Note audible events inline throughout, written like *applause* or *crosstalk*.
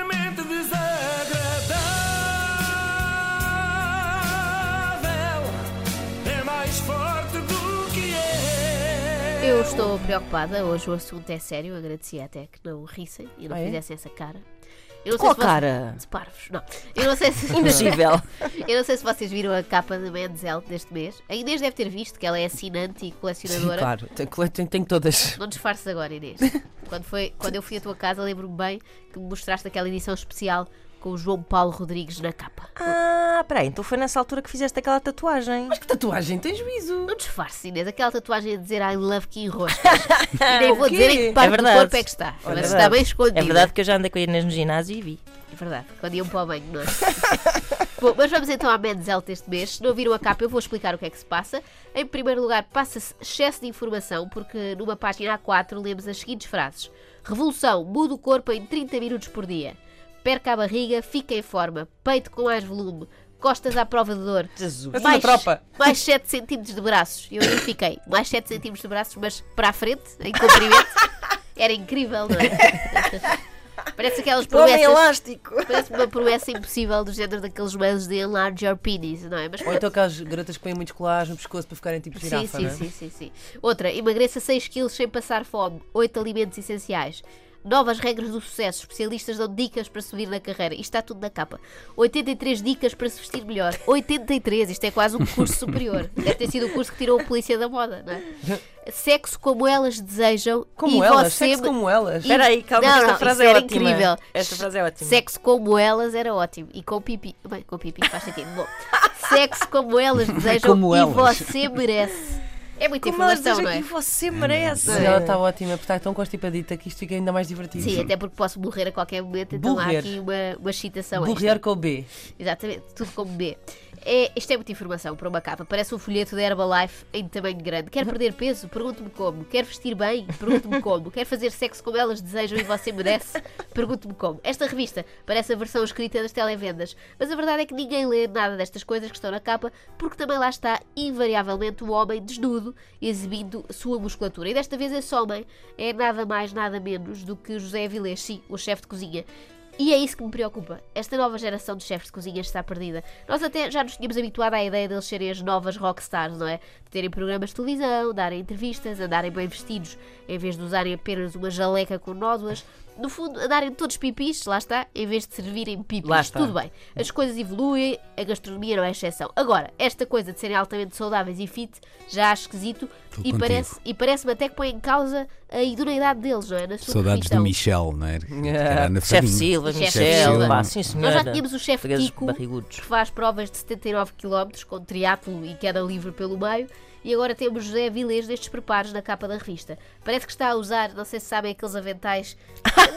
extremamente desagradável. Eu estou preocupada, hoje o assunto é sério, agradecia até que não rissem e não Ah, é? fizessem essa cara. Eu não Qual sei se cara? De parvos, não. Eu não sei se. Inagível. *laughs* Eu não sei se vocês viram a capa da Men's Health deste mês. A Inês deve ter visto que ela é assinante e colecionadora. claro, tenho todas. Não disfarces agora, Inês. *laughs* Quando, foi, quando eu fui à tua casa, lembro-me bem que me mostraste aquela edição especial com o João Paulo Rodrigues na capa. Ah, peraí, então foi nessa altura que fizeste aquela tatuagem. Mas que tatuagem tem juízo? Não disfarces, Inês. Aquela tatuagem a dizer I love que enroscas. *laughs* E nem vou dizer em que parte É do verdade. corpo é que está. É Mas verdade. está bem escondido. É verdade que eu já andei com a Inês no ginásio e vi. É verdade, quando iam para o banho, não é? *laughs* Bom, mas vamos então à Men's Health este mês. Se não viram a capa, eu vou explicar o que é que se passa. Em primeiro lugar, passa-se excesso de informação, porque numa página A4 lemos as seguintes frases: Revolução, muda o corpo em 30 minutos por dia. Perca a barriga, fica em forma. Peito com mais volume. Costas à prova de dor. Jesus. Na tropa. mais 7 centímetros de braços. Eu aí fiquei. Mais 7 centímetros de braços, mas para a frente, em comprimento. Era incrível, não é? *laughs* Parece aquelas Homem promessas. elástico. Parece uma promessa impossível do género daqueles mails de enlarge your penis, não é? Mas Ou então aquelas garotas que põem muitos colares no pescoço para ficarem tipo sim, girafa, sim, não é? sim, sim, sim. Outra, emagreça 6 quilos sem passar fome. 8 alimentos essenciais. Novas regras do sucesso. Especialistas dão dicas para subir na carreira. Isto está tudo na capa. 83 dicas para se vestir melhor. 83, isto é quase um curso superior. *laughs* Deve ter sido o curso que tirou a polícia da moda, não é? Sexo como elas desejam. Como e elas, você sexo como elas. E- Espera aí, calma, Não, esta não, frase é era ótima. incrível. Esta frase é ótima. Sexo como elas era ótimo. E com pipi. Bem, com pipi faz sentido. Bom, sexo como elas desejam Como e elas. você merece. É muita Como informação, não é? aqui, você merece. Mas ela está ótima, porque está tão constipadita que isto fica ainda mais divertido. Sim, até porque posso morrer a qualquer momento, então há Morrer. aqui uma, uma excitação. Borrear com o B. Exatamente, tudo como B. É, isto é muita informação para uma capa. Parece um folheto da Herbalife em tamanho grande. Quer perder peso? Pergunte-me como. Quer vestir bem? Pergunte-me como. Quer fazer sexo como elas desejam e você merece? Pergunte-me como. Esta revista parece a versão escrita das televendas, mas a verdade é que ninguém lê nada destas coisas que estão na capa, porque também lá está, invariavelmente, o homem desnudo exibindo sua musculatura. E desta vez esse homem é nada mais, nada menos do que José Avilés, sim, o chefe de cozinha. E é isso que me preocupa. Esta nova geração de chefes de cozinha está perdida. Nós até já nos tínhamos habituado à ideia deles serem as novas rockstars, não é? De terem programas de televisão, darem entrevistas, andarem bem vestidos, em vez de usarem apenas uma jaleca com nódoas. No fundo, andarem todos pipis, lá está, em vez de servirem pipis. Tudo bem. As coisas evoluem, a gastronomia não é exceção. Agora, esta coisa de serem altamente saudáveis e fit já acho esquisito Estou e contigo. parece- e parece-me até que põe em causa a idoneidade deles, não é? Na sua Saudades do Michel, não é? *laughs* Chefe. Silva, Chefe Michel, Silva. pá, sim Nós senhora. já tínhamos o chefe Kiko, barrigudos. que faz provas de 79 km com triatlo e queda livre pelo meio. E agora temos José Avilés destes preparos na capa da revista. Parece que está a usar, não sei se sabem, aqueles aventais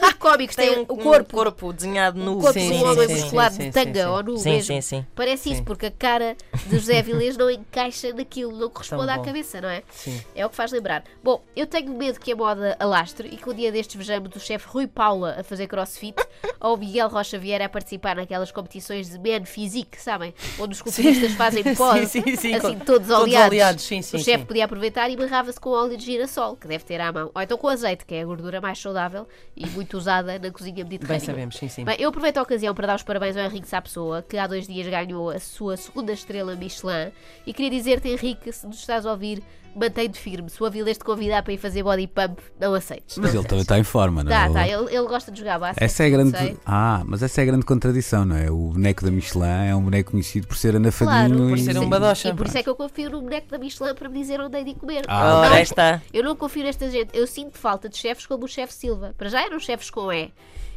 muito cómicos. Tem, Tem um, o corpo, um corpo desenhado o nu. corpo Sim, de sim, um homem sim, musculado de tanga sim. ou nu Sim, mesmo. sim, sim. Parece isso, porque a cara de José Avilés não encaixa naquilo, não corresponde à cabeça, não é? Sim. É o que faz lembrar. Bom, eu tenho medo que a moda alastre e que um dia destes vejamos o chefe Rui Paula a fazer crossfit *laughs* ou o Miguel Rocha Vieira a participar naquelas competições de man physique, sabem? Onde os culturistas fazem *laughs* pose, Sim, sim, sim, assim, todos todos oleados. oleados, sim, sim, o chefe sim. podia aproveitar e barrava-se com óleo de girassol, que deve ter à mão. Ou então com azeite, que é a gordura mais saudável e muito usada na cozinha Bem mediterrânea. sabemos, sim, sim. Bem, eu aproveito a ocasião para dar os parabéns ao Henrique Sapessoa, que há dois dias ganhou a sua segunda estrela Michelin. E queria dizer-te, Henrique, se nos estás a ouvir, mantém-te firme. Se o Avilés te convidar para ir fazer body pump, não aceites. Mas não ele também aceites. está em forma, não é? Tá, tá, Ele- ele, gosta de jogar basquete. Essa é a grande. Ah, mas essa é a grande contradição, não é? O boneco da Michelin é um boneco conhecido por ser anafadinho Claro, e. por ser um badocha. E por isso é que eu confio no boneco da Michelin para me dizer onde hei de comer. Ah, Ora, está. Eu não confio nesta gente. Eu sinto falta de chefes como o chefe Silva. Para já eram chefes com E.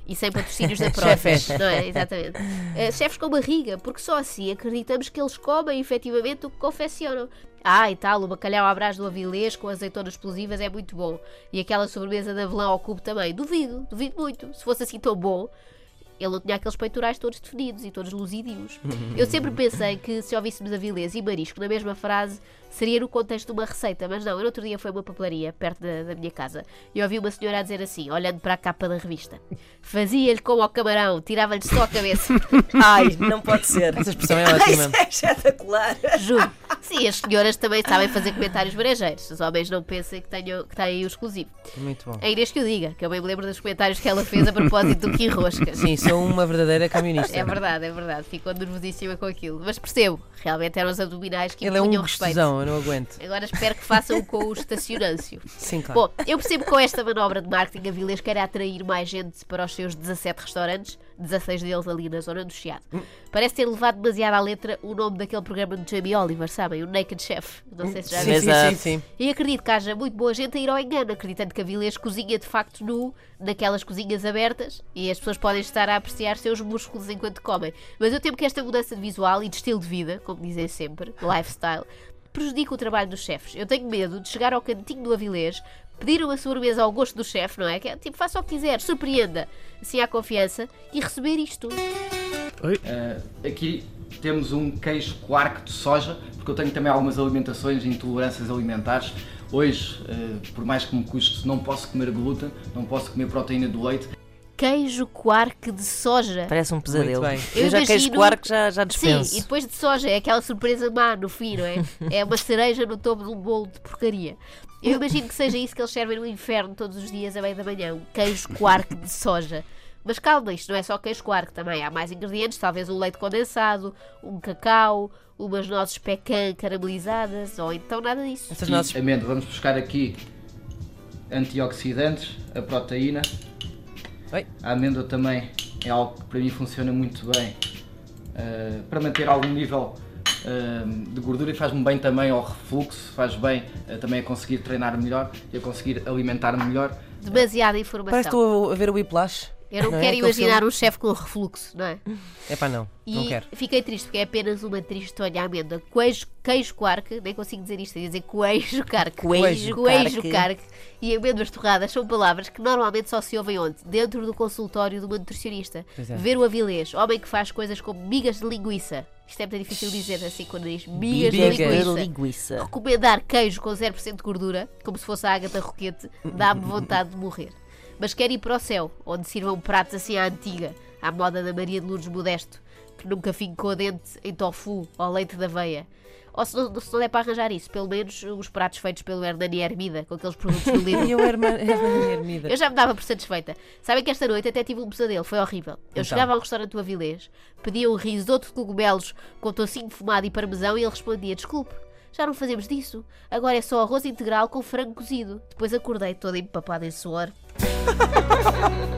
E sem patrocínios da *laughs* Prozis, Chefes. não é? Exatamente. Eh, chefes com barriga, porque só assim acreditamos que eles comem efetivamente o que confeccionam. Ah, e tal, o bacalhau à brás do Avilés com azeitonas explosivas é muito bom. E aquela sobremesa de avelã ao cubo também. Duvido, duvido muito. Se fosse assim tão bom, ele não tinha aqueles peitorais todos definidos e todos luzidios. Eu sempre pensei que se ouvíssemos Avilés e Marisco na mesma frase, seria no contexto de uma receita, mas não, eu no outro dia foi a uma papelaria perto da, da minha casa e ouvi uma senhora a dizer assim, olhando para a capa da revista: fazia-lhe como ao camarão, tirava-lhe só a cabeça. *laughs* Ai, não pode *laughs* ser. Essa expressão é ótima. é *laughs* espetacular. Juro. Sim, as senhoras também sabem fazer comentários brejeiros. Os homens não pensem que tenham que têm o exclusivo. Muito bom. É Inês que o diga, que eu bem me lembro dos comentários que ela fez a propósito do Kim Roscas. Sim, sou uma verdadeira camionista. É verdade, é verdade. Ficou nervosíssima com aquilo. Mas percebo, realmente eram os abdominais que Ele é um respeito. gostosão, eu não aguento. Agora espero que façam com o estacionâncio. Sim, claro. Bom, eu percebo que com esta manobra de marketing a Vilês quer atrair mais gente para os seus 17 restaurantes, 16 deles ali na zona do Chiado. Parece ter levado demasiado à letra o nome daquele programa de Jamie Oliver, sabem? O Naked Chef. Não sei se já viram. sim, sim, sim. E acredito que haja muito boa gente a ir ao engano, acreditando que a Vilês cozinha de facto nu, naquelas cozinhas abertas, e as pessoas podem estar a apreciar seus músculos enquanto comem. Mas eu temo que esta mudança de visual e de estilo de vida, como dizem sempre, lifestyle, prejudica o trabalho dos chefes. Eu tenho medo de chegar ao cantinho do Avilés, pedir uma sobremesa ao gosto do chefe, não é? Que é tipo, faça o que quiser, surpreenda, assim à confiança, e receber isto. Uh, aqui temos um queijo quark de soja, porque eu tenho também algumas alimentações e intolerâncias alimentares. Hoje, uh, por mais que me custe, não posso comer glúten, não posso comer proteína do leite. Queijo quark de soja. Parece um pesadelo. bem. Eu, Eu já queijo imagino- quark já, já Sim, dispenso. e depois de soja, é aquela surpresa má no fim, não é? *laughs* É uma cereja no topo de um bolo de porcaria. Eu imagino que seja isso que eles servem no inferno todos os dias à meia da manhã, um queijo quark de soja. Mas calma, isto não é só queijo quark também, há mais ingredientes, talvez um leite condensado, um cacau, umas nozes pecan caramelizadas, ou então nada disso. Essas nossas... amêndoa, vamos buscar aqui antioxidantes, a proteína. Oi. A amêndoa também é algo que para mim funciona muito bem uh, para manter algum nível uh, de gordura e faz-me bem também ao refluxo, faz bem uh, também a conseguir treinar melhor e a conseguir alimentar-me melhor. Demasiada informação. Parece que estou a ver o Whiplash. Eu não, Não é? quero Aquele imaginar um chefe com refluxo, não é? É pá, não. E Não quero. fiquei triste porque é apenas uma tristonha amêndoa. Queijo, queijo quark, nem consigo dizer isto, ia dizer queijo quark. Queijo queijo quark. quark e amêndoas torradas são palavras que normalmente só se ouvem onde? Dentro do consultório de uma nutricionista. É. Ver o avilés, homem que faz coisas como migas de linguiça. Isto é muito difícil dizer assim quando diz migas de linguiça. linguiça. Recomendar queijo com 0% de gordura, como se fosse a Agatha Roquete, dá-me vontade de morrer. Mas quero ir para o céu, onde sirvam pratos assim à antiga, à moda da Maria de Lourdes Modesto, que nunca fincou dente em tofu ou leite de aveia. Ou se não, se não é para arranjar isso, pelo menos os pratos feitos pelo Hernani Hermida, com aqueles produtos do *laughs* E Lidl. eu era uma ermida. Eu já me dava por satisfeita. Sabem que esta noite até tive um pesadelo, foi horrível. Eu Então. chegava a um restaurante do Avilés, pedia um risoto de cogumelos com tocinho fumado e parmesão e ele respondia: Desculpe, já não fazemos disso. Agora é só arroz integral com frango cozido. Depois acordei toda empapada em suor. Ha ha ha ha!